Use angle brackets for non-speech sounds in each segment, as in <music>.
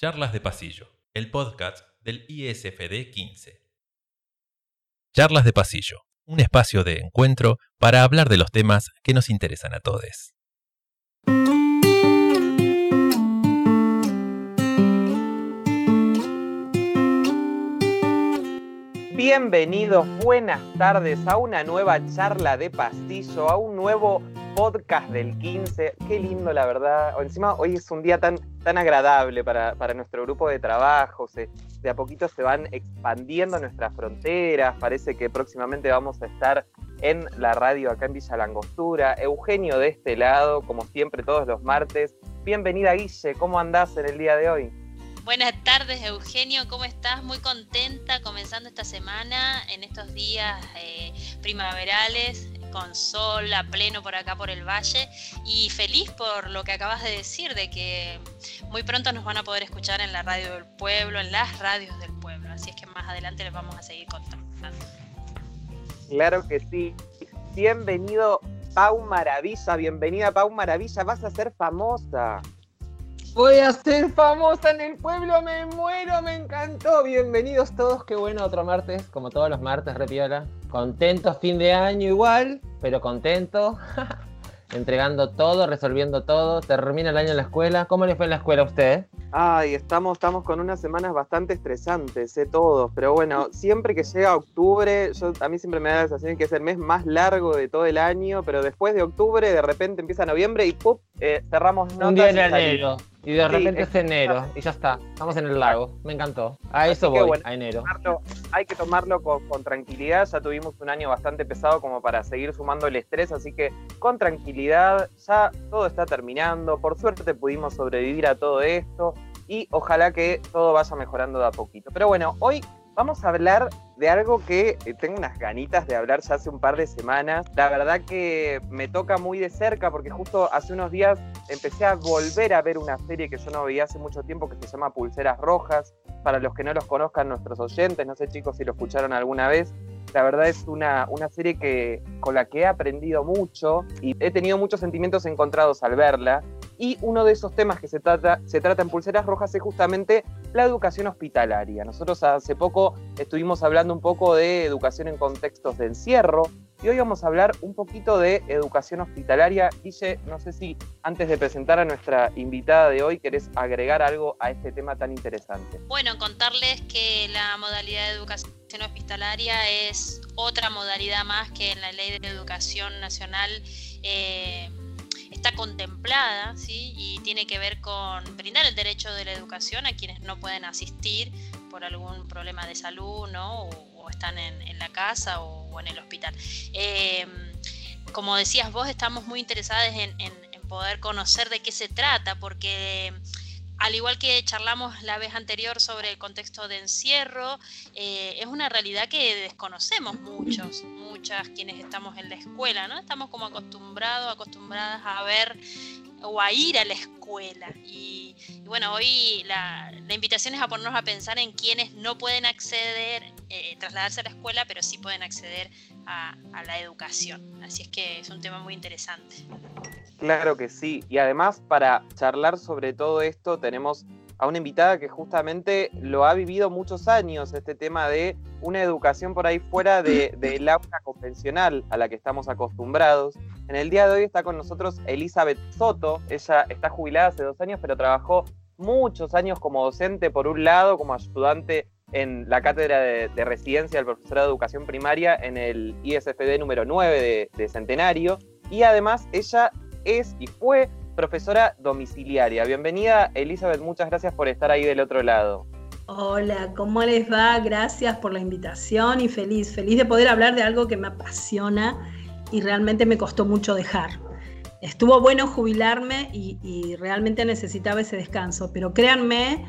Charlas de Pasillo, el podcast del ISFD 15. Charlas de Pasillo, un espacio de encuentro para hablar de los temas que nos interesan a todos. Bienvenidos, buenas tardes a una nueva charla de pasillo, a un nuevo podcast del 15. Qué lindo, la verdad. Encima, hoy es un día tan, tan agradable para, nuestro grupo de trabajo. de a poquito se van expandiendo nuestras fronteras. Parece que próximamente vamos a estar en la radio acá en Villa Langostura. Eugenio de este lado, como siempre, todos los martes. Bienvenida, Guille. ¿Cómo andás en el día de hoy? Buenas tardes, Eugenio, ¿cómo estás? Muy contenta comenzando esta semana en estos días eh, primaverales, con sol a pleno por acá por el valle y feliz por lo que acabas de decir, de que muy pronto nos van a poder escuchar en la radio del pueblo, en las radios del pueblo, así es que más adelante les vamos a seguir contando. Claro que sí. Bienvenido Pau Maravilla, bienvenida Pau Maravilla, vas a ser famosa. Voy a ser famosa en el pueblo, me muero, me encantó. Bienvenidos todos, qué bueno otro martes, como todos los martes, repiola. Contento, fin de año igual, pero contento. <laughs> Entregando todo, resolviendo todo. Termina el año en la escuela. ¿Cómo le fue en la escuela a usted? Ay, estamos, estamos con unas semanas bastante estresantes, sé todos, pero bueno, siempre que llega octubre, yo, a mí siempre me da la sensación que es el mes más largo de todo el año, pero después de octubre, de repente empieza noviembre y ¡pum! Eh, cerramos Un día en enero, y de repente es enero, y ya está, estamos en el lago, me encantó. A eso voy, a enero. hay que tomarlo con, con, tranquilidad, ya tuvimos un año bastante pesado como para seguir sumando el estrés, así que con tranquilidad, ya todo está terminando, por suerte pudimos sobrevivir a todo esto y ojalá que todo vaya mejorando de a poquito. Pero bueno, hoy vamos a hablar de algo que eh, tengo unas ganitas de hablar ya hace un par de semanas. La verdad que me toca muy de cerca porque justo hace unos días empecé a volver a ver una serie que yo no veía hace mucho tiempo que se llama Pulseras Rojas. Para los que no los conozcan nuestros oyentes, no sé chicos si lo escucharon alguna vez, la verdad es una, una serie que, con la que he aprendido mucho y he tenido muchos sentimientos encontrados al verla. Y uno de esos temas que se trata, se trata en Pulseras Rojas es justamente la educación hospitalaria. Nosotros hace poco estuvimos hablando un poco de educación en contextos de encierro y hoy vamos a hablar un poquito de educación hospitalaria. Guille, no sé si antes de presentar a nuestra invitada de hoy querés agregar algo a este tema tan interesante. Bueno, contarles que la modalidad de educación hospitalaria es otra modalidad más que en la Ley de Educación Nacional. Eh, está contemplada ¿sí? y tiene que ver con brindar el derecho de la educación a quienes no pueden asistir por algún problema de salud ¿no? o, están en, la casa o, en el hospital. Em, como decías vos, estamos muy interesados en, poder conocer de qué se trata, porque al igual que charlamos la vez anterior sobre el contexto de encierro, eh, es una realidad que desconocemos muchos, muchas quienes estamos en la escuela, ¿no? Estamos como acostumbrados, acostumbradas a ver o a ir a la escuela. Y, bueno, hoy la, invitación es a ponernos a pensar en quienes no pueden acceder, eh, trasladarse a la escuela, pero sí pueden acceder a, la educación. Así es que es un tema muy interesante. Claro que sí. Y además, para charlar sobre todo esto, tenemos a una invitada que justamente lo ha vivido muchos años, este tema de una educación por ahí fuera del de, aula convencional a la que estamos acostumbrados. En el día de hoy está con nosotros Elizabeth Soto, ella está jubilada hace dos años, pero trabajó muchos años como docente, por un lado, como ayudante en la cátedra de, residencia del profesorado de educación primaria en el ISFD número 9 de, de Centenario, y además ella es y fue profesora domiciliaria. Bienvenida, Elizabeth, muchas gracias por estar ahí del otro lado. Hola, ¿cómo les va? Gracias por la invitación y feliz, feliz de poder hablar de algo que me apasiona y realmente me costó mucho dejar. Estuvo bueno jubilarme y, realmente necesitaba ese descanso, pero créanme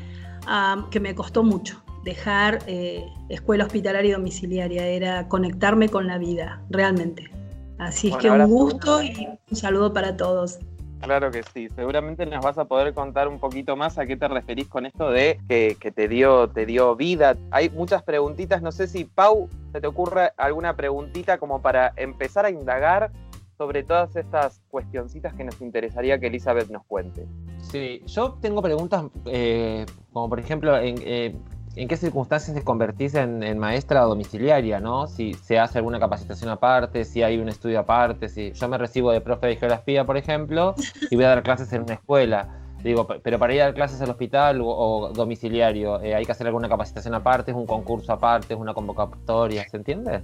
que me costó mucho dejar eh, escuela hospitalaria y domiciliaria, era conectarme con la vida, realmente. Así es que un gusto y un saludo para todos. Claro que sí, seguramente nos vas a poder contar un poquito más a qué te referís con esto de que, te, dio, te dio vida. Hay muchas preguntitas, no sé si Pau, se te ocurre alguna preguntita como para empezar a indagar sobre todas estas cuestioncitas que nos interesaría que Elizabeth nos cuente. Sí, yo tengo preguntas eh, como por ejemplo, en, eh, ¿en qué circunstancias te convertís en, maestra domiciliaria, no? Si se hace alguna capacitación aparte, si hay un estudio aparte, si yo me recibo de profe de geografía, por ejemplo, y voy a dar clases en una escuela. Digo, pero para ir a dar clases al hospital o, domiciliario, eh, ¿hay que hacer alguna capacitación aparte? ¿Es un concurso aparte? ¿Es una convocatoria? ¿Se entiende?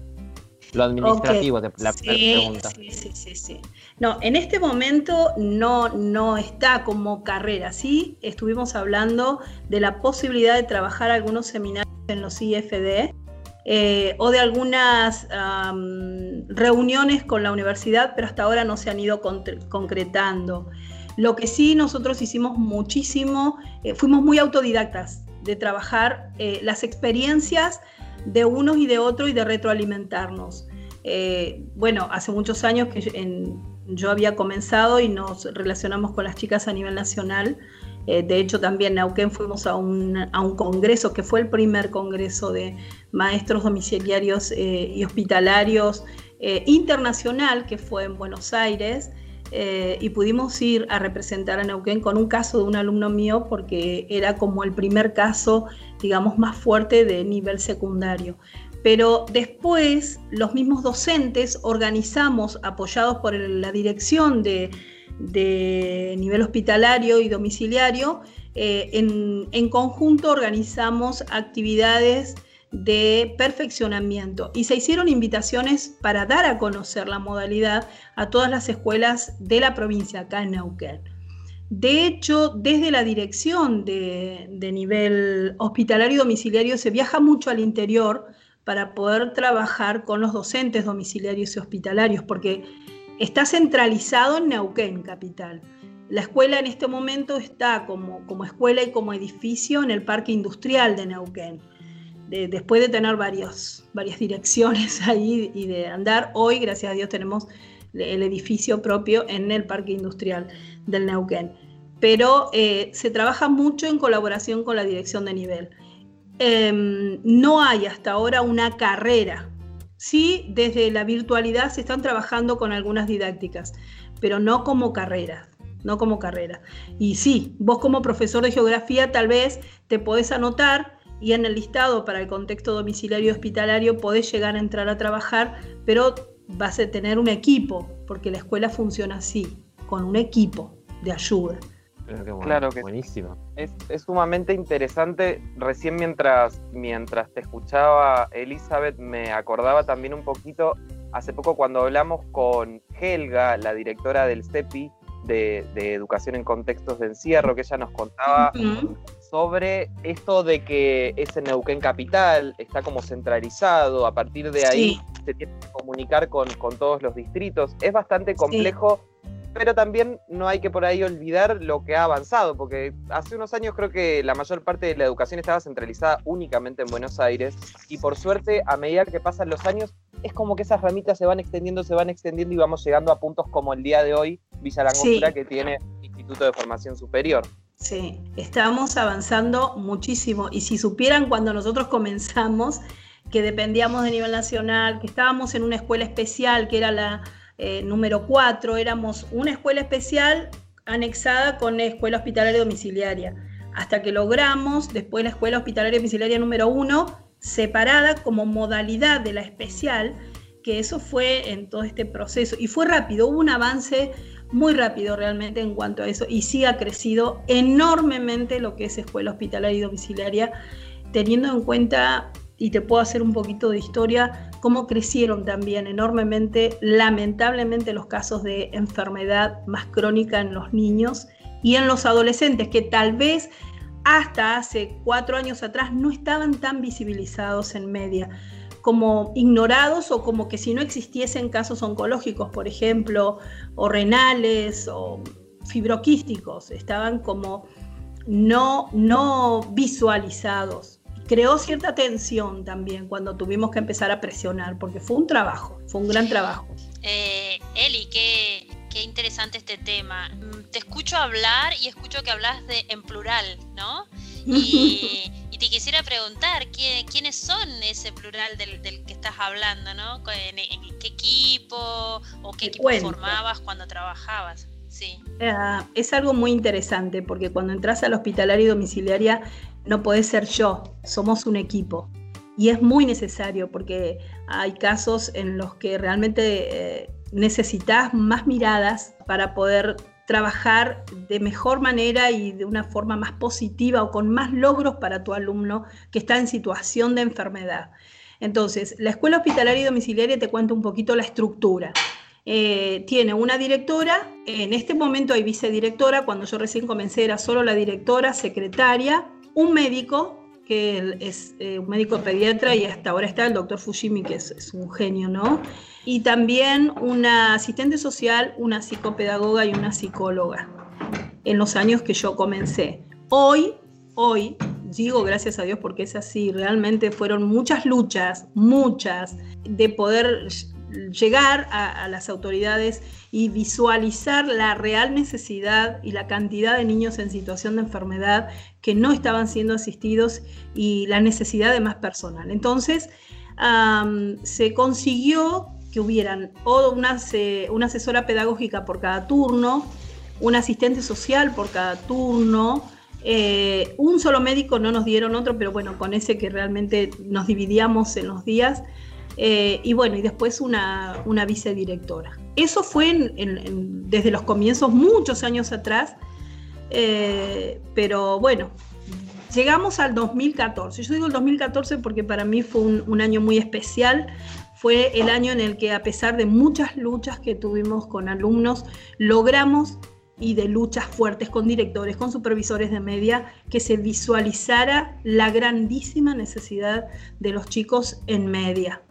Lo administrativo, de la pregunta. Sí, sí, sí, sí. No, en este momento no, no está como carrera. Sí, estuvimos hablando de la posibilidad de trabajar algunos seminarios en los IFD eh, o de algunas reuniones con la universidad, pero hasta ahora no se han ido concretando. Lo que sí nosotros hicimos muchísimo, eh, fuimos muy autodidactas de trabajar eh, las experiencias de unos y de otros y de retroalimentarnos. Eh, bueno, hace muchos años que yo había comenzado y nos relacionamos con las chicas a nivel nacional. Eh, de hecho, también en Neuquén fuimos a un, a un, congreso que fue el primer congreso de maestros domiciliarios eh, y hospitalarios internacional, que fue en Buenos Aires. Y pudimos ir a representar a Neuquén con un caso de un alumno mío porque era como el primer caso digamos, más fuerte de nivel secundario. Pero después los mismos docentes organizamos, apoyados por la dirección de, nivel hospitalario y domiciliario, eh, en, conjunto organizamos actividades de perfeccionamiento y se hicieron invitaciones para dar a conocer la modalidad a todas las escuelas de la provincia acá en Neuquén. De hecho, desde la dirección de, nivel hospitalario y domiciliario se viaja mucho al interior para poder trabajar con los docentes domiciliarios y hospitalarios, porque está centralizado en Neuquén, capital. La escuela en este momento está como, como escuela y como edificio en el Parque Industrial de Neuquén. Después de tener varias direcciones <laughs> ahí y de andar, hoy, gracias a Dios, tenemos el edificio propio en el Parque Industrial del Neuquén. Pero eh, se trabaja mucho en colaboración con la dirección de nivel. Em, no hay hasta ahora una carrera. Sí, desde la virtualidad se están trabajando con algunas didácticas, pero no como carrera, no como carrera. Y sí, vos como profesor de geografía tal vez te podés anotar y en el listado para el contexto domiciliario y hospitalario podés llegar a entrar a trabajar, pero vas a tener un equipo, porque la escuela funciona así, con un equipo de ayuda. claro que buenísimo. Es, sumamente interesante. Recién mientras, mientras te escuchaba, Elizabeth, me acordaba también un poquito, hace poco cuando hablamos con Helga, la directora del CEPI, de, Educación en Contextos de Encierro, que ella nos contaba sobre esto de que ese Neuquén Capital está como centralizado, a partir de ahí se tiene que comunicar con, todos los distritos. Es bastante complejo, pero también no hay que por ahí olvidar lo que ha avanzado, porque hace unos años creo que la mayor parte de la educación estaba centralizada únicamente en Buenos Aires, y por suerte, a medida que pasan los años, es como que esas ramitas se van extendiendo, se van extendiendo y vamos llegando a puntos como el día de hoy, Villa Langostura, que tiene Instituto de Formación Superior. Sí, estamos avanzando muchísimo. Y si supieran cuando nosotros comenzamos que dependíamos de nivel nacional, que estábamos en una escuela especial que era la eh, número 4, éramos una escuela especial anexada con la escuela hospitalaria domiciliaria, hasta que logramos después la escuela hospitalaria domiciliaria número 1 separada como modalidad de la especial, que eso fue en todo este proceso. Y fue rápido, hubo un avance muy rápido realmente en cuanto a eso y sí ha crecido enormemente lo que es escuela hospitalaria y domiciliaria, teniendo en cuenta, y te puedo hacer un poquito de historia, cómo crecieron también enormemente, lamentablemente, los casos de enfermedad más crónica en los niños y en los adolescentes, que tal vez hasta hace cuatro años atrás no estaban tan visibilizados en media como ignorados o como que si no existiesen casos oncológicos, por ejemplo, o renales o fibroquísticos, estaban como no, no visualizados. Creó cierta tensión también cuando tuvimos que empezar a presionar, porque fue un trabajo, fue un gran trabajo. Eh, Eli, qué, qué interesante este tema. Mm, te escucho hablar y escucho que hablas de, en plural, ¿no? Y, te quisiera preguntar, ¿quiénes son ese plural del, que estás hablando, ¿no? ¿En, qué equipo o qué equipo formabas cuando trabajabas? Sí. Eh, es algo muy interesante porque cuando entras al hospitalario y domiciliaria no podés ser yo, somos un equipo. Y es muy necesario porque hay casos en los que realmente eh, necesitas más miradas para poder trabajar de mejor manera y de una forma más positiva o con más logros para tu alumno que está en situación de enfermedad. Entonces, la escuela hospitalaria y domiciliaria te cuenta un poquito la estructura. Eh, tiene una directora, en este momento hay vicedirectora, cuando yo recién comencé era solo la directora, secretaria, un médico, que es eh, un médico pediatra y hasta ahora está el doctor Fujimi, que es, un genio, ¿no? Y también una asistente social, una psicopedagoga y una psicóloga, en los años que yo comencé. Hoy, hoy, digo gracias a Dios porque es así, realmente fueron muchas luchas, muchas, de poder llegar a, las autoridades y visualizar la real necesidad y la cantidad de niños en situación de enfermedad que no estaban siendo asistidos y la necesidad de más personal. Entonces, se consiguió que hubieran una, una asesora pedagógica por cada turno, un asistente social por cada turno, eh, un solo médico no nos dieron otro, pero bueno, con ese que realmente nos dividíamos en los días. Eh, y bueno, y después una, una vicedirectora. Eso fue desde los comienzos, muchos años atrás, eh, pero bueno, llegamos al 2014. Yo digo el 2014 porque para mí fue un, año muy especial. Fue el año en el que a pesar de muchas luchas que tuvimos con alumnos, logramos y de luchas fuertes con directores, con supervisores de media, que se visualizara la grandísima necesidad de los chicos en media.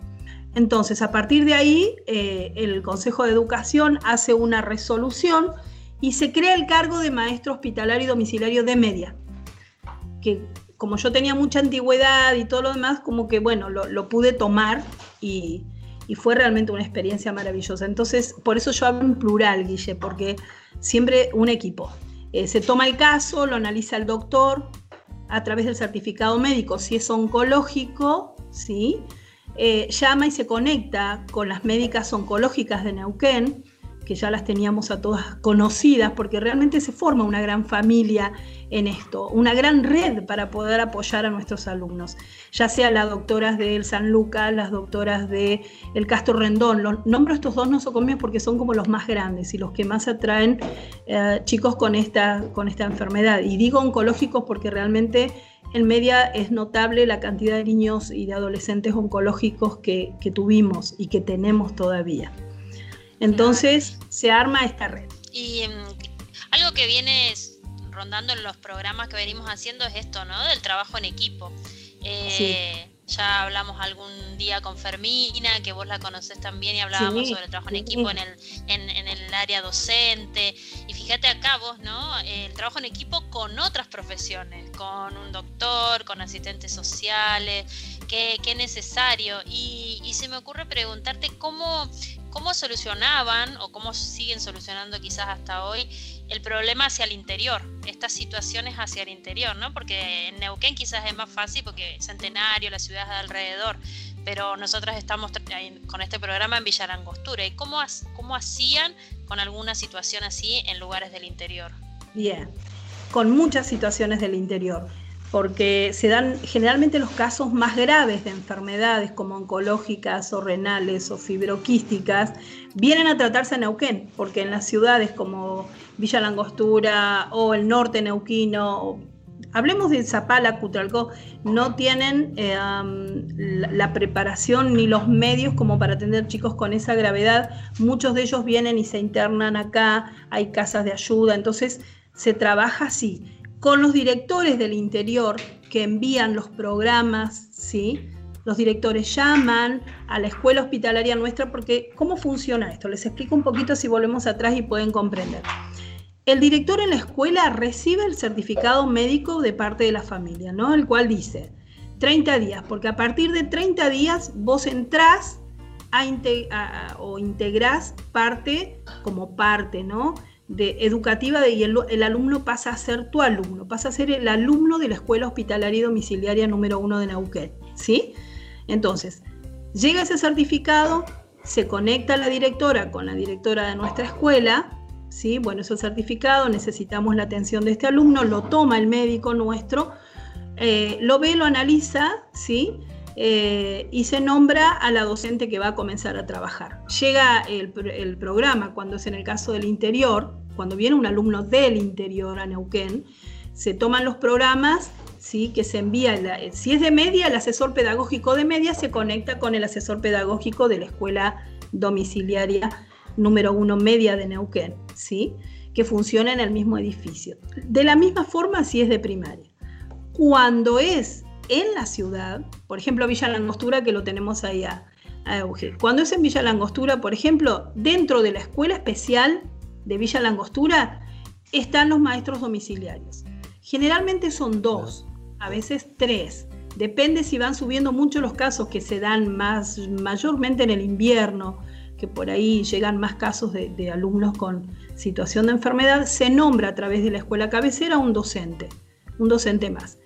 Entonces, a partir de ahí, eh, el Consejo de Educación hace una resolución y se crea el cargo de maestro hospitalario y domiciliario de media, que como yo tenía mucha antigüedad y todo lo demás, como que bueno, lo, pude tomar y, fue realmente una experiencia maravillosa. Entonces, por eso yo hablo en plural, Guille, porque siempre un equipo. Eh, se toma el caso, lo analiza el doctor a través del certificado médico, si es oncológico, ¿sí? Eh, llama y se conecta con las médicas oncológicas de Neuquén, que ya las teníamos a todas conocidas, porque realmente se forma una gran familia en esto, una gran red para poder apoyar a nuestros alumnos, ya sea las doctoras del San Lucas, las doctoras de el Castro Rendón. Los, nombro estos dos nosocomios porque son como los más grandes y los que más atraen eh, chicos con esta, con esta enfermedad. Y digo oncológicos porque realmente en media es notable la cantidad de niños y de adolescentes oncológicos que, tuvimos y que tenemos todavía. Entonces se arma esta red. Y em, algo que viene rondando en los programas que venimos haciendo es esto, ¿no? Del trabajo en equipo. Eh, ya hablamos algún día con Fermina, que vos la conocés también, y hablábamos sobre el trabajo en equipo en el, en, el área docente. Y fíjate acá vos, ¿no? El trabajo en equipo con otras profesiones, con un doctor, con asistentes sociales, qué, qué necesario. Y, y se me ocurre preguntarte cómo, cómo solucionaban o cómo siguen solucionando quizás hasta hoy el problema hacia el interior, estas situaciones hacia el interior, ¿no? Porque en Neuquén quizás es más fácil porque Centenario, las ciudades de alrededor, pero nosotros estamos con este programa en Villarangostura. ¿Y cómo, cómo hacían con alguna situación así en lugares del interior? Bien, con muchas situaciones del interior porque se dan generalmente los casos más graves de enfermedades como oncológicas o renales o fibroquísticas, vienen a tratarse en Neuquén, porque en las ciudades como Villa Langostura o el norte neuquino, hablemos de Zapala, Cutralcó, no tienen eh, la, preparación ni los medios como para atender chicos con esa gravedad. Muchos de ellos vienen y se internan acá, hay casas de ayuda, entonces se trabaja así con los directores del interior que envían los programas, ¿sí? Los directores llaman a la escuela hospitalaria nuestra porque ¿cómo funciona esto? Les explico un poquito si volvemos atrás y pueden comprender. El director en la escuela recibe el certificado médico de parte de la familia, ¿no? El cual dice 30 días, porque a partir de 30 días vos entrás a, o integrás parte como parte, ¿no? de educativa y el, alumno pasa a ser tu alumno, pasa a ser el alumno de la escuela hospitalaria y domiciliaria número uno de Neuquén, ¿sí? Entonces, llega ese certificado, se conecta la directora con la directora de nuestra escuela ¿sí? Bueno, es el certificado, necesitamos la atención de este alumno, lo toma el médico nuestro, eh, lo ve, lo analiza, ¿sí? Eh, y se nombra a la docente que va a comenzar a trabajar. Llega el, programa cuando es en el caso del interior, cuando viene un alumno del interior a Neuquén, se toman los programas ¿sí? que se envía, si es de media, el asesor pedagógico de media se conecta con el asesor pedagógico de la escuela domiciliaria número uno media de Neuquén, ¿sí? que funciona en el mismo edificio. De la misma forma si es de primaria. Cuando es en la ciudad, por ejemplo Villa Langostura, que lo tenemos ahí a, Cuando es en Villa Langostura, por ejemplo, dentro de la escuela especial de Villa Langostura están los maestros domiciliarios. Generalmente son dos, a veces tres. Depende si van subiendo mucho los casos que se dan más mayormente en el invierno, que por ahí llegan más casos de, alumnos con situación de enfermedad, se nombra a través de la escuela cabecera un docente, un docente más.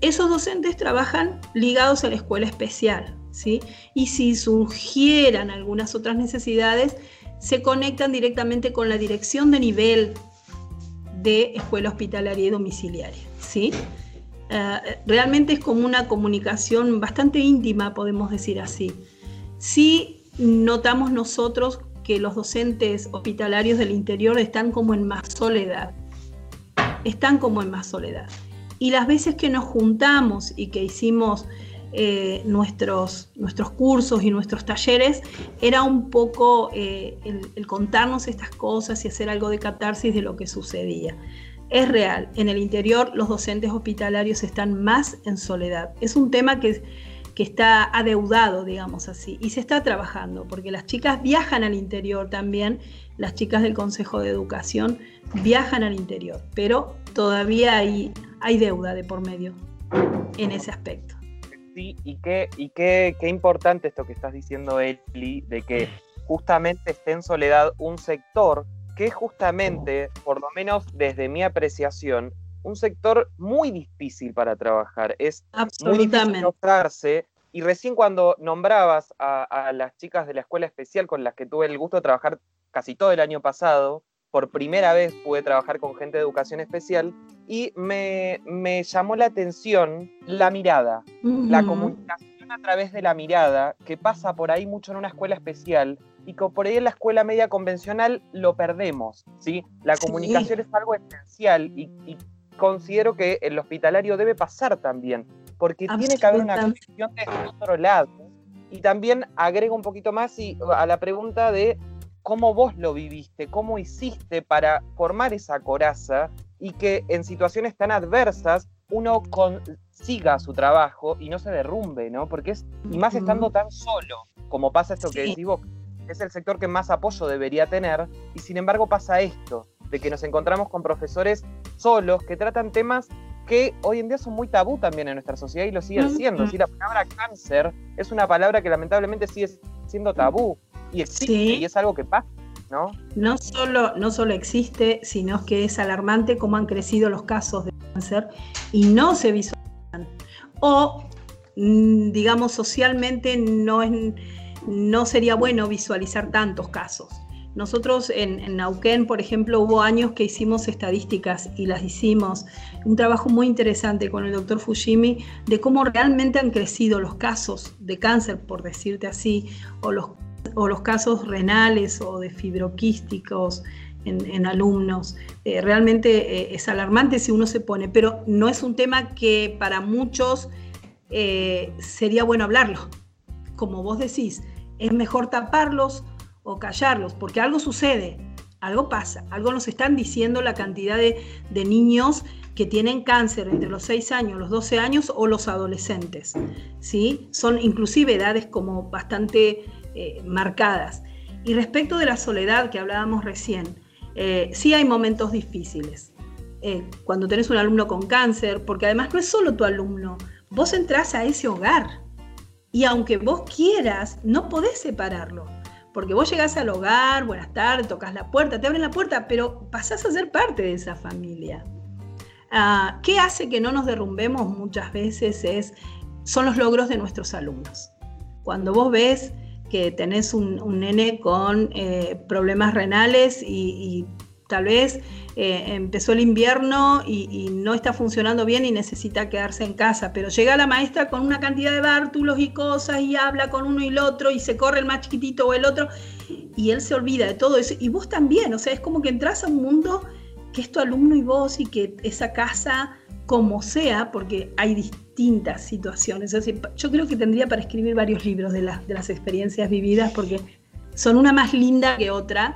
Esos docentes trabajan ligados a la escuela especial, ¿sí? Y si surgieran algunas otras necesidades, se conectan directamente con la dirección de nivel de escuela hospitalaria y domiciliaria, ¿sí? Eh, realmente es como una comunicación bastante íntima, podemos decir así. Sí notamos nosotros que los docentes hospitalarios del interior están como en más soledad. Están como en más soledad. Y las veces que nos juntamos y que hicimos eh, nuestros, nuestros cursos y nuestros talleres, era un poco eh, el, contarnos estas cosas y hacer algo de catarsis de lo que sucedía. Es real, en el interior los docentes hospitalarios están más en soledad. Es un tema que que está adeudado, digamos así, y se está trabajando, porque las chicas viajan al interior también, las chicas del Consejo de Educación viajan al interior, pero todavía hay, hay deuda de por medio en ese aspecto. Sí, y qué, y qué, qué importante esto que estás diciendo, Eli, de que justamente esté en soledad un sector que justamente, por lo menos desde mi apreciación, un sector muy difícil para trabajar. Es muy difícil mostrarse y recién cuando nombrabas a, las chicas de la escuela especial con las que tuve el gusto de trabajar casi todo el año pasado, por primera vez pude trabajar con gente de educación especial y me, llamó la atención la mirada, la comunicación a través de la mirada, que pasa por ahí mucho en una escuela especial y que por ahí en la escuela media convencional lo perdemos, ¿sí? La comunicación es algo esencial y, y, considero que el hospitalario debe pasar también porque tiene que haber una conexión de otro lado. Y también agrego un poquito más y, a la pregunta de cómo vos lo viviste, cómo hiciste para formar esa coraza y que en situaciones tan adversas uno consiga su trabajo y no se derrumbe, ¿no? Porque es, y más estando tan solo, como pasa esto que decís vos, es el sector que más apoyo debería tener, y sin embargo pasa esto, de que nos encontramos con profesores solos que tratan temas que hoy en día son muy tabú también en nuestra sociedad y lo siguen siendo. la palabra cáncer es una palabra que lamentablemente sigue siendo tabú y existe y es algo que pasa. ¿No? No, solo, no solo existe, sino que es alarmante cómo han crecido los casos de cáncer y no se visualizan. O, mm, digamos, socialmente no, es, no sería bueno visualizar tantos casos. Nosotros en, en, Nauquén, por ejemplo, hubo años que hicimos estadísticas y las hicimos. Un trabajo muy interesante con el doctor Fujimi de cómo realmente han crecido los casos de cáncer, por decirte así, o los, casos renales o de fibroquísticos en, alumnos. Eh, realmente eh, es alarmante si uno se pone, pero no es un tema que para muchos eh, sería bueno hablarlo. Como vos decís, es mejor taparlos o callarlos, porque algo sucede, algo pasa, algo nos están diciendo la cantidad de, niños que tienen cáncer entre los 6 años, los 12 años o los adolescentes. ¿sí? Son inclusive edades como bastante eh, marcadas. Y respecto de la soledad que hablábamos recién, eh, sí hay momentos difíciles. Eh, cuando tenés un alumno con cáncer, porque además no es solo tu alumno, vos entrás a ese hogar y aunque vos quieras, no podés separarlo. Porque vos llegás al hogar, buenas tardes, tocas la puerta, te abren la puerta, pero pasás a ser parte de esa familia. Ah, ¿Qué hace que no nos derrumbemos muchas veces? Es, son los logros de nuestros alumnos. Cuando vos ves que tenés un, nene con eh, problemas renales y, tal vez eh, empezó el invierno y, no está funcionando bien y necesita quedarse en casa, pero llega la maestra con una cantidad de bártulos y cosas y habla con uno y el otro y se corre el más chiquitito o el otro y él se olvida de todo eso. Y vos también, o sea, es como que entras a un mundo que es tu alumno y vos y que esa casa como sea, porque hay distintas situaciones. yo creo que tendría para escribir varios libros de, de las experiencias vividas porque son una más linda que otra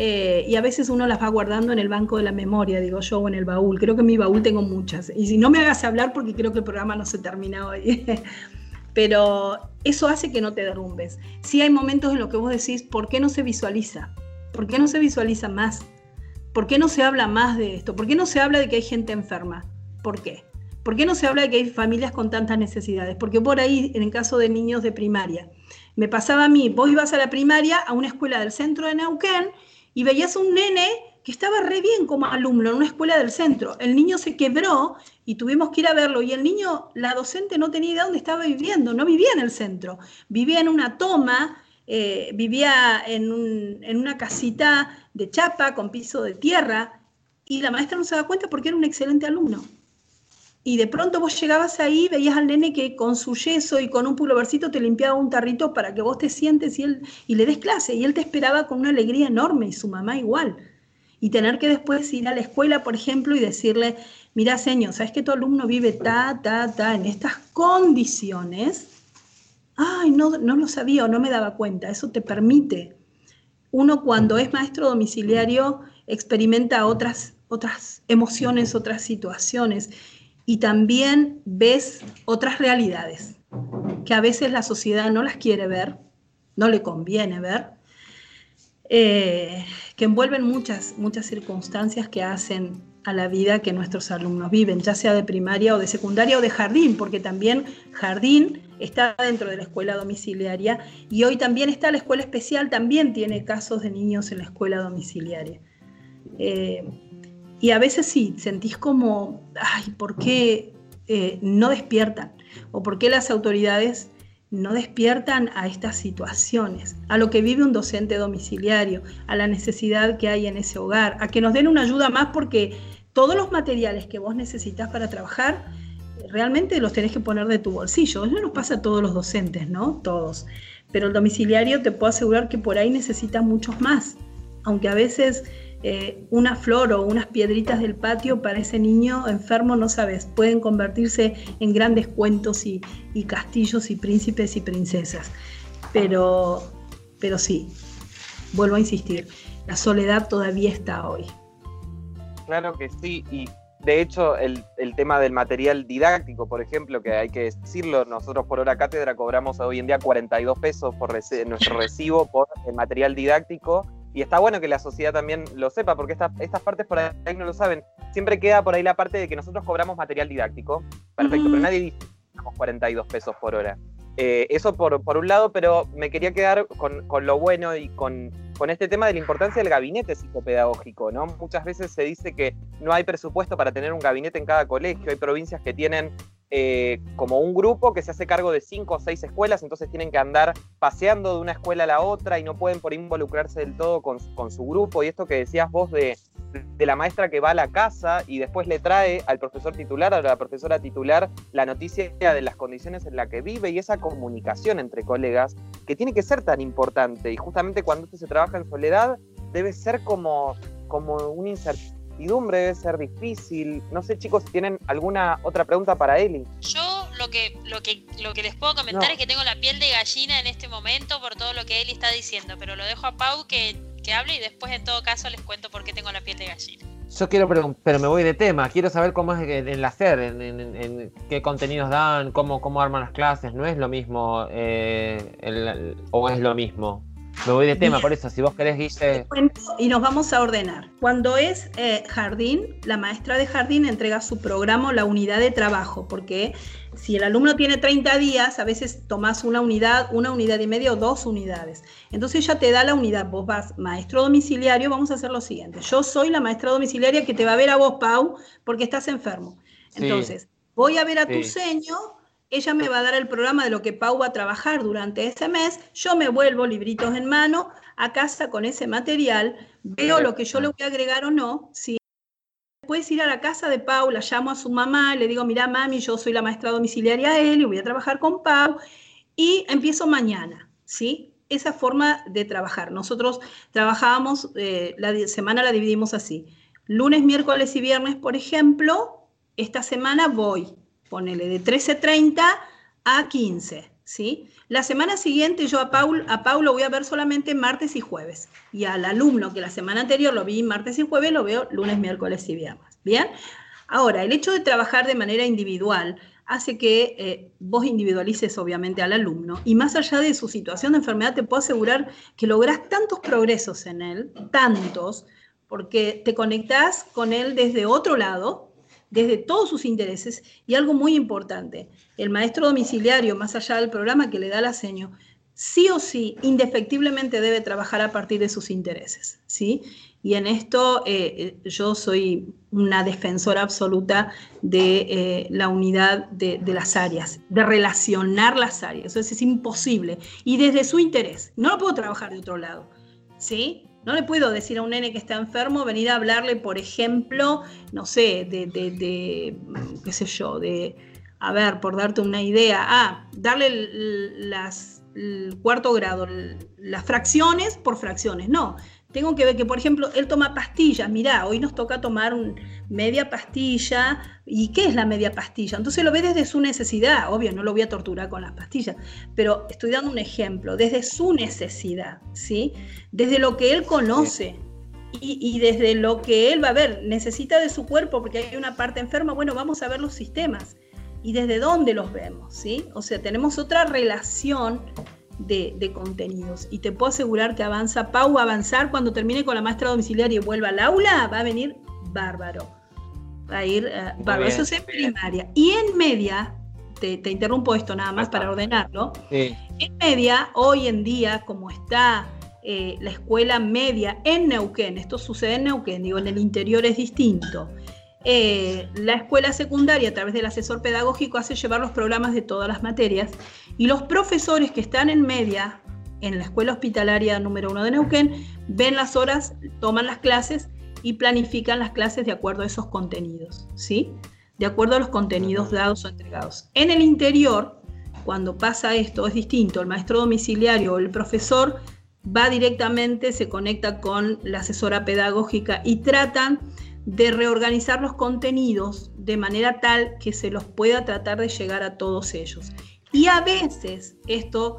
eh, y a veces uno las va guardando en el banco de la memoria, digo yo, o en el baúl. Creo que en mi baúl tengo muchas. Y si no me hagas hablar, porque creo que el programa no se termina hoy. <laughs> Pero eso hace que no te derrumbes. Sí hay momentos en los que vos decís, ¿por qué no se visualiza? ¿Por qué no se visualiza más? ¿Por qué no se habla más de esto? ¿Por qué no se habla de que hay gente enferma? ¿Por qué? ¿Por qué no se habla de que hay familias con tantas necesidades? Porque por ahí, en el caso de niños de primaria, me pasaba a mí, vos ibas a la primaria, a una escuela del centro de Neuquén, y veías un nene que estaba re bien como alumno en una escuela del centro. El niño se quebró y tuvimos que ir a verlo y el niño, la docente no tenía idea dónde estaba viviendo, no vivía en el centro, vivía en una toma, eh, vivía en, en una casita de chapa con piso de tierra y la maestra no se da cuenta porque era un excelente alumno y de pronto vos llegabas ahí, veías al nene que con su yeso y con un pulovercito te limpiaba un tarrito para que vos te sientes y, él, y le des clase. Y él te esperaba con una alegría enorme y su mamá igual. Y tener que después ir a la escuela, por ejemplo, y decirle, mira, señor, ¿sabes que tu alumno vive ta, ta, ta, en estas condiciones? Ay, no, no lo sabía o no me daba cuenta. Eso te permite. Uno cuando es maestro domiciliario experimenta otras, otras emociones, otras situaciones y también ves otras realidades que a veces la sociedad no las quiere ver, no le conviene ver, eh, que envuelven muchas, muchas circunstancias que hacen a la vida que nuestros alumnos viven, ya sea de primaria o de secundaria o de jardín, porque también jardín está dentro de la escuela domiciliaria y hoy también está la escuela especial, también tiene casos de niños en la escuela domiciliaria. Eh, y a veces sí, sentís como, ay, ¿por qué eh, no despiertan? ¿O por qué las autoridades no despiertan a estas situaciones, a lo que vive un docente domiciliario, a la necesidad que hay en ese hogar, a que nos den una ayuda más porque todos los materiales que vos necesitas para trabajar, realmente los tenés que poner de tu bolsillo. Eso nos pasa a todos los docentes, ¿no? Todos. Pero el domiciliario te puedo asegurar que por ahí necesita muchos más, aunque a veces eh, una flor o unas piedritas del patio para ese niño enfermo, no sabes, pueden convertirse en grandes cuentos y, castillos y príncipes y princesas. Pero, pero sí, vuelvo a insistir, la soledad todavía está hoy. Claro que sí, y de hecho el, tema del material didáctico, por ejemplo, que hay que decirlo, nosotros por hora cátedra cobramos hoy en día 42 pesos por nuestro <laughs> recibo por el material didáctico y está bueno que la sociedad también lo sepa, porque estas partes por ahí no lo saben. Siempre queda por ahí la parte de que nosotros cobramos material didáctico. Perfecto, pero nadie dice que 42 pesos por hora. Eh, eso por, por, un lado, pero me quería quedar con, con lo bueno y con, con, este tema de la importancia del gabinete psicopedagógico, ¿no? Muchas veces se dice que no hay presupuesto para tener un gabinete en cada colegio, hay provincias que tienen eh, como un grupo que se hace cargo de cinco o seis escuelas, entonces tienen que andar paseando de una escuela a la otra y no pueden por involucrarse del todo con, su grupo. Y esto que decías vos de, de, la maestra que va a la casa y después le trae al profesor titular, a la profesora titular, la noticia de las condiciones en las que vive y esa comunicación entre colegas que tiene que ser tan importante. Y justamente cuando esto se trabaja en soledad, debe ser como, como un incertidumbre debe ser difícil. No sé, chicos, si tienen alguna otra pregunta para Eli. Yo lo que, lo que, lo que les puedo comentar es que tengo la piel de gallina en este momento por todo lo que Eli está diciendo, pero lo dejo a Pau que, que hable y después en todo caso les cuento por qué tengo la piel de gallina. Yo quiero, pero, pero me voy de tema, quiero saber cómo es el hacer, en, qué contenidos dan, cómo, cómo arman las clases, no es lo mismo eh, o es lo mismo. Me voy de tema, por eso, si vos querés, Guille. Y nos vamos a ordenar. Cuando es eh, jardín, la maestra de jardín entrega su programa o la unidad de trabajo, porque si el alumno tiene 30 días, a veces tomás una unidad, una unidad y media o dos unidades. Entonces ella te da la unidad. Vos vas, maestro domiciliario, vamos a hacer lo siguiente. Yo soy la maestra domiciliaria que te va a ver a vos, Pau, porque estás enfermo. Entonces, voy a ver a tu seño ella me va a dar el programa de lo que Pau va a trabajar durante ese mes, yo me vuelvo libritos en mano a casa con ese material, veo lo que yo le voy a agregar o no, ¿sí? Puedes ir a la casa de Paula, llamo a su mamá, le digo, mira mami, yo soy la maestra domiciliaria él y voy a trabajar con Pau y empiezo mañana, ¿sí? Esa forma de trabajar. Nosotros trabajábamos, eh, la semana la dividimos así. Lunes, miércoles y viernes, por ejemplo, esta semana voy, ponele de 13.30 a 15, ¿sí? La semana siguiente yo a Paul, a Paul lo voy a ver solamente martes y jueves. Y al alumno que la semana anterior lo vi martes y jueves, lo veo lunes, miércoles y viernes. ¿Bien? Ahora, el hecho de trabajar de manera individual hace que eh, vos individualices obviamente al alumno y más allá de su situación de enfermedad te puedo asegurar que lográs tantos progresos en él, tantos, porque te conectás con él desde otro lado, desde todos sus intereses y algo muy importante, el maestro domiciliario, más allá del programa que le da la seño, sí o sí, indefectiblemente debe trabajar a partir de sus intereses, ¿sí? Y en esto eh, yo soy una defensora absoluta de eh, la unidad de, de, las áreas, de relacionar las áreas. Eso es, es imposible. Y desde su interés. No lo puedo trabajar de otro lado. ¿Sí? No le puedo decir a un nene que está enfermo, venir a hablarle, por ejemplo, no sé, de, de, de qué sé yo, de, a ver, por darte una idea, ah, darle las, el cuarto grado, las fracciones por fracciones. No, tengo que ver que, por ejemplo, él toma pastillas. Mirá, hoy nos toca tomar un, media pastilla. ¿Y qué es la media pastilla? Entonces lo ve desde su necesidad. Obvio, no lo voy a torturar con las pastillas, pero estoy dando un ejemplo, desde su necesidad, ¿sí? Desde lo que él conoce. Y, y, desde lo que él va a ver, necesita de su cuerpo porque hay una parte enferma, bueno, vamos a ver los sistemas y desde dónde los vemos, ¿sí? O sea, tenemos otra relación de, de, contenidos. Y te puedo asegurar que avanza, Pau va a avanzar cuando termine con la maestra domiciliaria y vuelva al aula, va a venir bárbaro. Va a ir uh, bárbaro. Eso es en primaria. Y en media, te, te, interrumpo esto nada más para ordenarlo. Sí. En media, hoy en día, como está eh, la escuela media en Neuquén, esto sucede en Neuquén, digo, en el interior es distinto. Eh, la escuela secundaria, a través del asesor pedagógico, hace llevar los programas de todas las materias y los profesores que están en media, en la escuela hospitalaria número uno de Neuquén, ven las horas, toman las clases y planifican las clases de acuerdo a esos contenidos, ¿sí? De acuerdo a los contenidos dados o entregados. En el interior, cuando pasa esto, es distinto. El maestro domiciliario o el profesor va directamente, se conecta con la asesora pedagógica y tratan de reorganizar los contenidos de manera tal que se los pueda tratar de llegar a todos ellos. Y a veces esto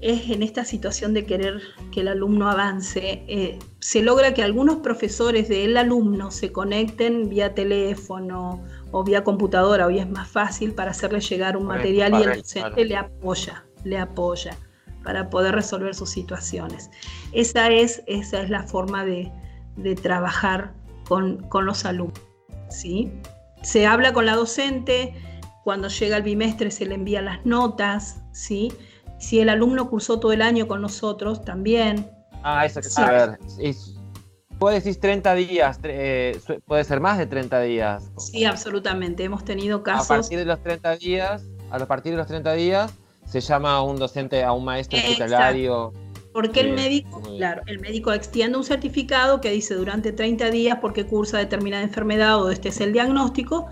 es en esta situación de querer que el alumno avance, eh, se logra que algunos profesores del alumno se conecten vía teléfono o vía computadora, hoy es más fácil para hacerle llegar un material y el docente le apoya, le apoya para poder resolver sus situaciones. Esa es, esa es la forma de, de trabajar con, con, los alumnos. ¿sí? Se habla con la docente, cuando llega el bimestre se le envía las notas, ¿sí? Si el alumno cursó todo el año con nosotros, también. Ah, eso que sí. a ver. Puede decir 30 días, eh, puede ser más de 30 días. Sí, absolutamente. Hemos tenido casos. A partir de los 30 días, a partir de los 30 días, se llama a un docente, a un maestro hospitalario. Porque el médico, claro, el médico extiende un certificado que dice durante 30 días porque cursa determinada enfermedad o este es el diagnóstico,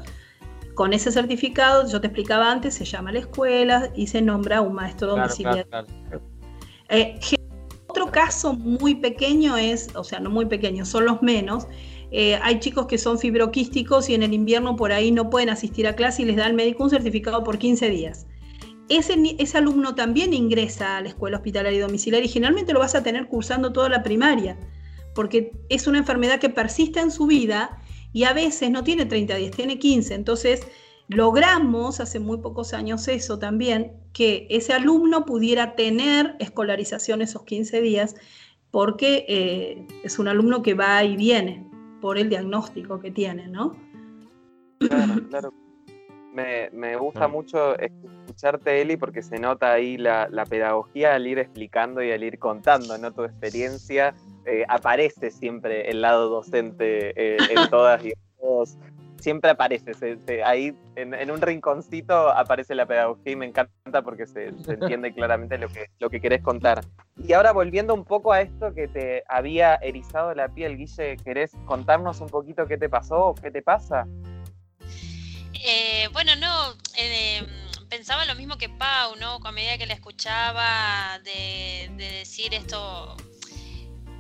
con ese certificado, yo te explicaba antes, se llama la escuela y se nombra un maestro domiciliario. Claro, claro, claro. Eh, otro caso muy pequeño es, o sea, no muy pequeño, son los menos. Eh, hay chicos que son fibroquísticos y en el invierno por ahí no pueden asistir a clase y les da el médico un certificado por 15 días. Ese, ese alumno también ingresa a la escuela hospitalaria y domiciliaria y generalmente lo vas a tener cursando toda la primaria, porque es una enfermedad que persiste en su vida y a veces no tiene 30 días, tiene 15. Entonces, logramos hace muy pocos años eso también, que ese alumno pudiera tener escolarización esos 15 días, porque eh, es un alumno que va y viene por el diagnóstico que tiene, ¿no? Claro, claro. Me, me gusta mucho escucharte, Eli, porque se nota ahí la, la, pedagogía al ir explicando y al ir contando, ¿no? Tu experiencia eh, aparece siempre el lado docente eh, en <laughs> todas y en todos siempre aparece, ahí en, un rinconcito aparece la pedagogía y me encanta porque se, <laughs> entiende claramente lo que, lo que querés contar. Y ahora volviendo un poco a esto que te había erizado la piel, Guille, ¿querés contarnos un poquito qué te pasó o qué te pasa? Eh, bueno, no, eh, pensaba lo mismo que Pau, ¿no? Con medida que la escuchaba de, decir esto,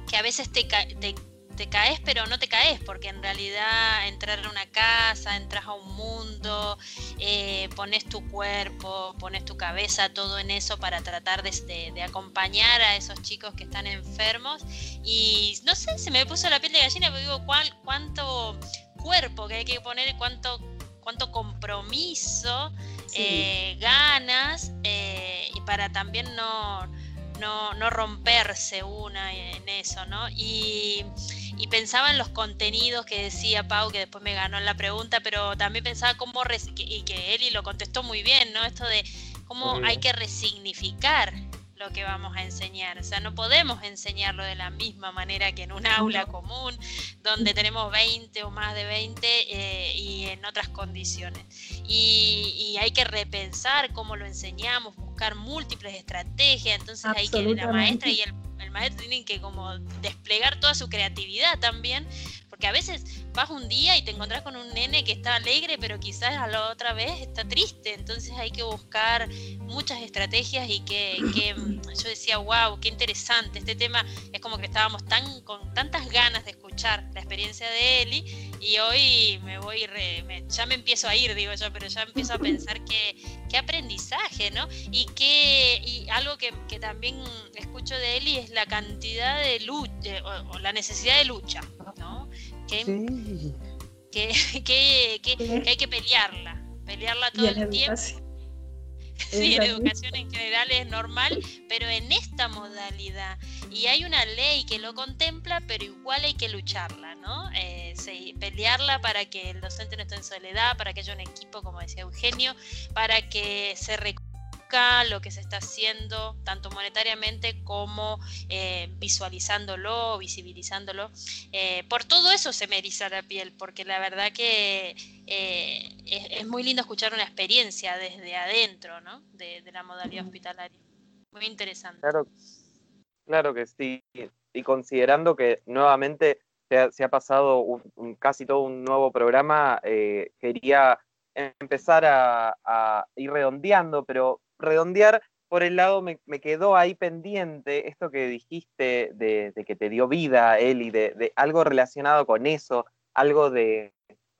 que a veces te, caes, pero no te caes, porque en realidad entrar a una casa, entras a un mundo, eh, pones tu cuerpo, pones tu cabeza, todo en eso para tratar de, acompañar a esos chicos que están enfermos. Y no sé, se me puso la piel de gallina, porque digo, ¿cuál, cuánto cuerpo que hay que poner, cuánto, cuánto compromiso, eh, ganas, eh, y para también no no, no romperse una en eso, ¿no? Y, pensaba en los contenidos que decía Pau, que después me ganó en la pregunta, pero también pensaba cómo, y que Eli lo contestó muy bien, ¿no? Esto de cómo hay que resignificar lo que vamos a enseñar. O sea, no podemos enseñarlo de la misma manera que en un aula común, donde tenemos 20 o más de 20 eh, y en otras condiciones. Y, hay que repensar cómo lo enseñamos, buscar múltiples estrategias. Entonces hay que la maestra y el, el maestro tienen que como desplegar toda su creatividad también porque a veces vas un día y te encontrás con un nene que está alegre, pero quizás a la otra vez está triste. Entonces hay que buscar muchas estrategias y que, yo decía, wow, qué interesante. Este tema es como que estábamos tan con tantas ganas de escuchar la experiencia de Eli y hoy me voy, ya me empiezo a ir, digo yo, pero ya empiezo a pensar que qué aprendizaje, ¿no? Y que y algo que, también escucho de Eli es la cantidad de lucha o la necesidad de lucha, ¿no? Que, <laughs> hay que pelearla, pelearla todo el tiempo. <laughs> Sí, en educación en general es normal, pero en esta modalidad. Y hay una ley que lo contempla, pero igual hay que lucharla, ¿no? Eh, pelearla para que el docente no esté en soledad, para que haya un equipo, como decía Eugenio, para que se lo que se está haciendo, tanto monetariamente como eh, visualizándolo, visibilizándolo. Eh, por todo eso se me eriza la piel, porque la verdad que eh, es, muy lindo escuchar una experiencia desde adentro ¿no? de, la modalidad hospitalaria. Muy interesante. Claro, claro que sí. Y considerando que nuevamente se ha, pasado un, casi todo un nuevo programa, quería empezar a, a, ir redondeando, pero redondear, por el lado me, quedó ahí pendiente esto que dijiste de, que te dio vida, Eli, de, de algo relacionado con eso, algo de,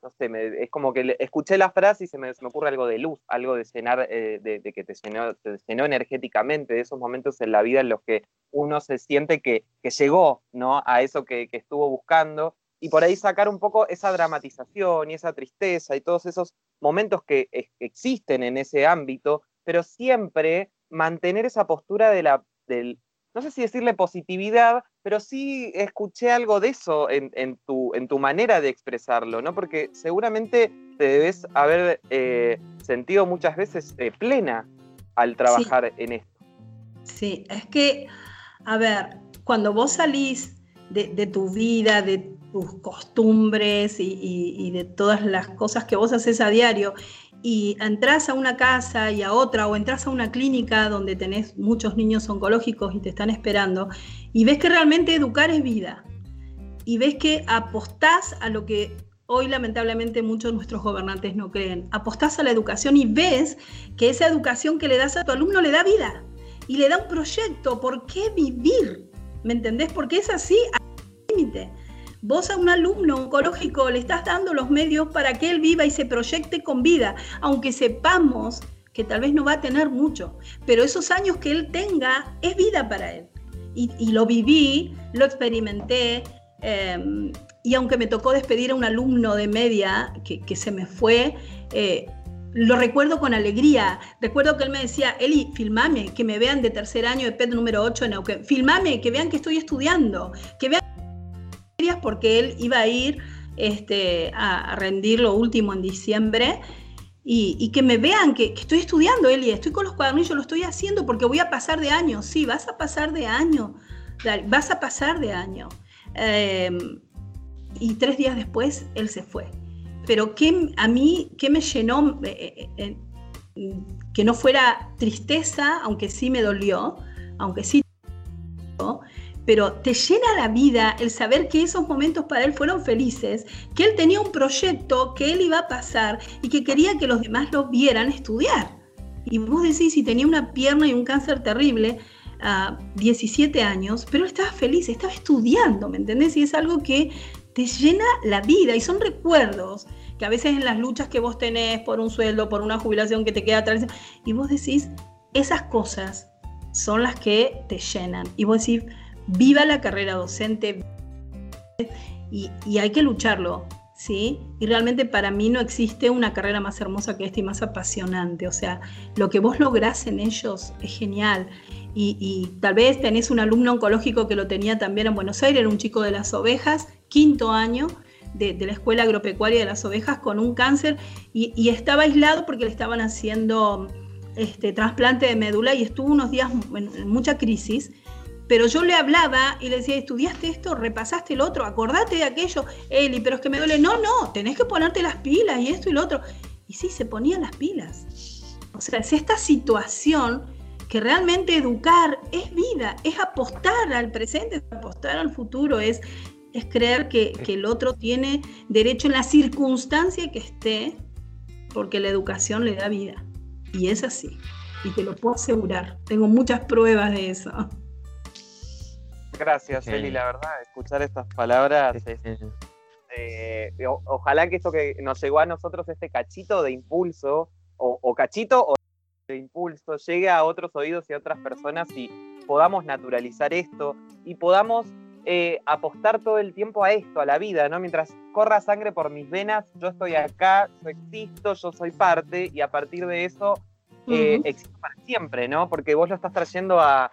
no sé, es como que escuché la frase y se me, ocurre algo de luz, algo de llenar, eh, de, que te llenó, te llenó, energéticamente, de esos momentos en la vida en los que uno se siente que, llegó ¿no? a eso que, estuvo buscando, y por ahí sacar un poco esa dramatización y esa tristeza y todos esos momentos que existen en ese ámbito, pero siempre mantener esa postura de la, del, no sé si decirle positividad, pero sí escuché algo de eso en, tu, en tu manera de expresarlo, ¿no? Porque seguramente te debes haber eh, sentido muchas veces eh, plena al trabajar en esto. Sí, es que, a ver, cuando vos salís de, tu vida, de tus costumbres y, y, de todas las cosas que vos haces a diario y entras a una casa y a otra o entras a una clínica donde tenés muchos niños oncológicos y te están esperando y ves que realmente educar es vida y ves que apostás a lo que hoy lamentablemente muchos de nuestros gobernantes no creen, apostás a la educación y ves que esa educación que le das a tu alumno le da vida y le da un proyecto, ¿por qué vivir? ¿Me entendés? Porque es así, límite. Vos a un alumno oncológico le estás dando los medios para que él viva y se proyecte con vida, aunque sepamos que tal vez no va a tener mucho, pero esos años que él tenga es vida para él. Y, lo viví, lo experimenté, em, y aunque me tocó despedir a un alumno de media que, se me fue, eh, lo recuerdo con alegría. Recuerdo que él me decía, Eli, filmame, que me vean de tercer año de PET número 8 en Neuquén. Filmame, que vean que estoy estudiando, que vean porque él iba a ir este, a, rendir lo último en diciembre y, que me vean que, estoy estudiando, Eli, estoy con los cuadernillos, lo estoy haciendo porque voy a pasar de año. Sí, vas a pasar de año, vas a pasar de año. Em, y tres días después él se fue. pero ¿qué, a mí, ¿qué me llenó? Eh, eh, que no fuera tristeza, aunque sí me dolió, aunque sí, pero te llena la vida el saber que esos momentos para él fueron felices, que él tenía un proyecto que él iba a pasar y que quería que los demás lo vieran estudiar. Y vos decís, si tenía una pierna y un cáncer terrible, a 17 años, pero estaba feliz, estaba estudiando, ¿me entendés? Y es algo que te llena la vida y son recuerdos que a veces en las luchas que vos tenés por un sueldo, por una jubilación que te queda atrás, y vos decís, esas cosas son las que te llenan. Y vos decís, viva la carrera docente y, y hay que lucharlo. ¿Sí? Y realmente para mí no existe una carrera más hermosa que esta y más apasionante. O sea, lo que vos lográs en ellos es genial. Y, tal vez tenés un alumno oncológico que lo tenía también en Buenos Aires, era un chico de las ovejas, quinto año, de, la Escuela Agropecuaria de las Ovejas con un cáncer y, estaba aislado porque le estaban haciendo este, trasplante de médula y estuvo unos días en, mucha crisis. Pero yo le hablaba y le decía, ¿estudiaste esto? ¿Repasaste el otro? Acordate de aquello. Eli, pero es que me duele. No, no, tenés que ponerte las pilas y esto y lo otro. Y sí, se ponían las pilas. O sea, es esta situación que realmente educar es vida, es apostar al presente, apostar al futuro, es es creer que, el otro tiene derecho en la circunstancia que esté, porque la educación le da vida. Y es así. Y te lo puedo asegurar. Tengo muchas pruebas de eso. Gracias, Eli. La verdad, escuchar estas palabras eh, ojalá que esto que nos llegó a nosotros, este cachito de impulso, o, o, cachito o de impulso, llegue a otros oídos y a otras personas y podamos naturalizar esto y podamos eh, apostar todo el tiempo a esto, a la vida, ¿no? Mientras corra sangre por mis venas, yo estoy acá, yo existo, yo soy parte, y a partir de eso eh, existo para siempre, ¿no? Porque vos lo estás trayendo a,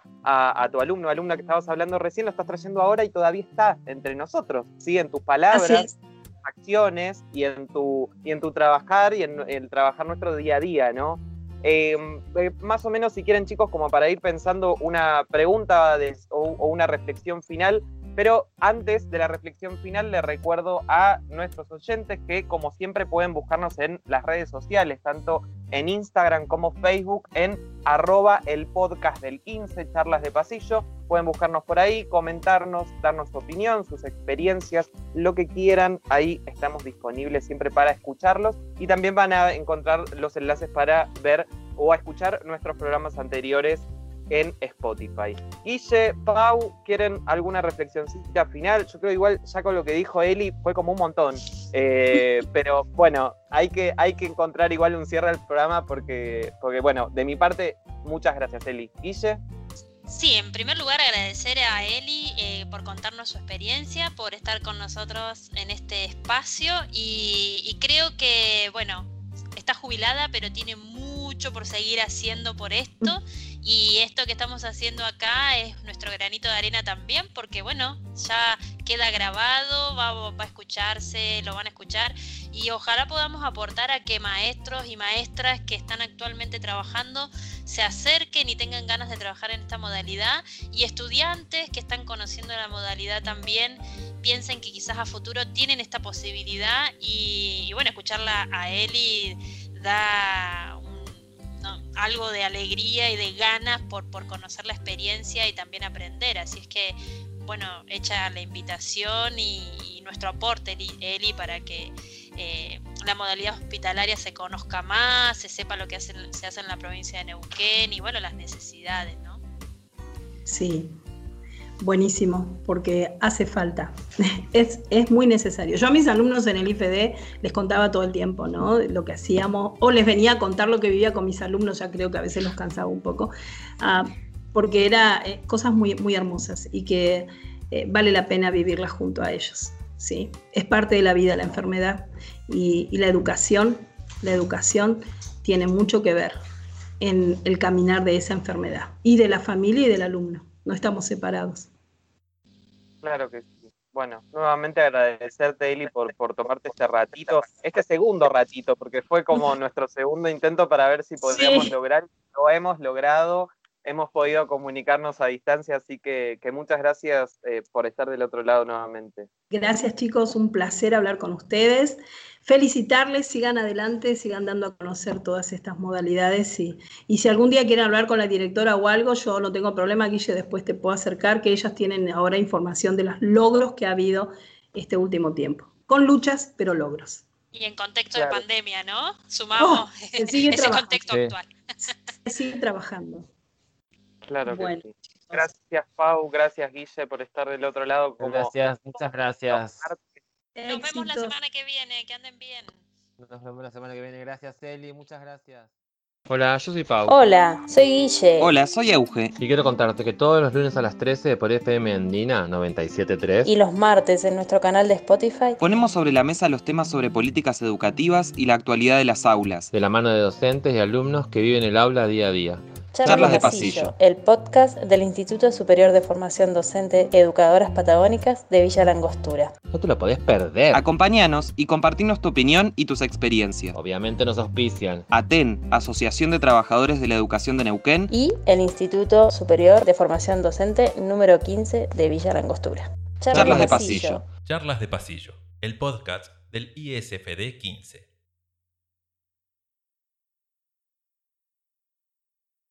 tu alumno, alumna que estabas hablando recién, lo estás trayendo ahora y todavía está entre nosotros, ¿sí? En tus palabras, acciones y en tu, y en tu trabajar y en el trabajar nuestro día a día, ¿no? Em, eh, más o menos, si quieren, chicos, como para ir pensando una pregunta o, una reflexión final, pero antes de la reflexión final, le recuerdo a nuestros oyentes que, como siempre, pueden buscarnos en las redes sociales, tanto en Instagram como Facebook, en arroba el podcast del 15, charlas de pasillo. Pueden buscarnos por ahí, comentarnos, darnos su opinión, sus experiencias, lo que quieran. Ahí estamos disponibles siempre para escucharlos y también van a encontrar los enlaces para ver o a escuchar nuestros programas anteriores en Spotify. Guille, Pau, ¿quieren alguna reflexioncita final? Yo creo igual, ya con lo que dijo Eli, fue como un montón. Eh, <laughs> pero bueno, hay que, hay que encontrar igual un cierre al programa porque, porque, bueno, de mi parte, muchas gracias, Eli. Guille. Sí, en primer lugar agradecer a Eli eh, por contarnos su experiencia, por estar con nosotros en este espacio y, y creo que, bueno, está jubilada, pero tiene mucho por seguir haciendo por esto y esto que estamos haciendo acá es nuestro granito de arena también, porque bueno, ya queda grabado, va, a escucharse, lo van a escuchar y ojalá podamos aportar a que maestros y maestras que están actualmente trabajando se acerquen y tengan ganas de trabajar en esta modalidad y estudiantes que están conociendo la modalidad también piensen que quizás a futuro tienen esta posibilidad y, y bueno, escucharla a Eli da algo de alegría y de ganas por, por conocer la experiencia y también aprender. Así es que, bueno, hecha la invitación y, nuestro aporte, Eli, para que eh, la modalidad hospitalaria se conozca más, se sepa lo que se hace en la provincia de Neuquén y, bueno, las necesidades, ¿no? Sí, buenísimo, porque hace falta, <laughs> es, es, muy necesario. Yo a mis alumnos en el IFD les contaba todo el tiempo, ¿no? Lo que hacíamos, o les venía a contar lo que vivía con mis alumnos, ya creo que a veces los cansaba un poco, uh, porque era eh, cosas muy, muy hermosas y que eh, vale la pena vivirlas junto a ellos, ¿sí? Es parte de la vida la enfermedad y la educación, la educación tiene mucho que ver en el caminar de esa enfermedad y de la familia y del alumno no estamos separados. Claro que sí. Bueno, nuevamente agradecerte, Eli, por, por tomarte este ratito, este segundo ratito, porque fue como nuestro segundo intento para ver si podíamos lograr, lo hemos logrado. Hemos podido comunicarnos a distancia, así que, muchas gracias eh, por estar del otro lado nuevamente. Gracias chicos, un placer hablar con ustedes. Felicitarles, sigan adelante, sigan dando a conocer todas estas modalidades y, y si algún día quieren hablar con la directora o algo, yo no tengo problema, Guille, después te puedo acercar, que ellas tienen ahora información de los logros que ha habido este último tiempo, con luchas, pero logros. Y en contexto de pandemia, ¿no? Sumamos oh, <laughs> ese contexto actual. Sigue trabajando. Claro que sí. Gracias, Pau. Gracias, Guille, por estar del otro lado. Gracias, muchas gracias. Nos vemos la semana que viene. Que anden bien. Nos vemos la semana que viene. Gracias, Eli. Muchas gracias. Hola, yo soy Pau. Hola, soy Guille. Hola, soy Euge. Y quiero contarte que todos los lunes a las 13 por FM Andina 97.3 y los martes en nuestro canal de Spotify ponemos sobre la mesa los temas sobre políticas educativas y la actualidad de las aulas. De la mano de docentes y alumnos que viven el aula día a día. Charlas, de pasillo, el podcast del Instituto Superior de Formación Docente Educadoras Patagónicas de Villa Langostura. No te lo podés perder. Acompáñanos y compartirnos tu opinión y tus experiencias. Obviamente nos auspician. ATEN, Asociación de Trabajadores de la Educación de Neuquén. Y el Instituto Superior de Formación Docente número 15 de Villa Langostura. Charlas, de pasillo. Charlas de pasillo, el podcast del ISFD 15.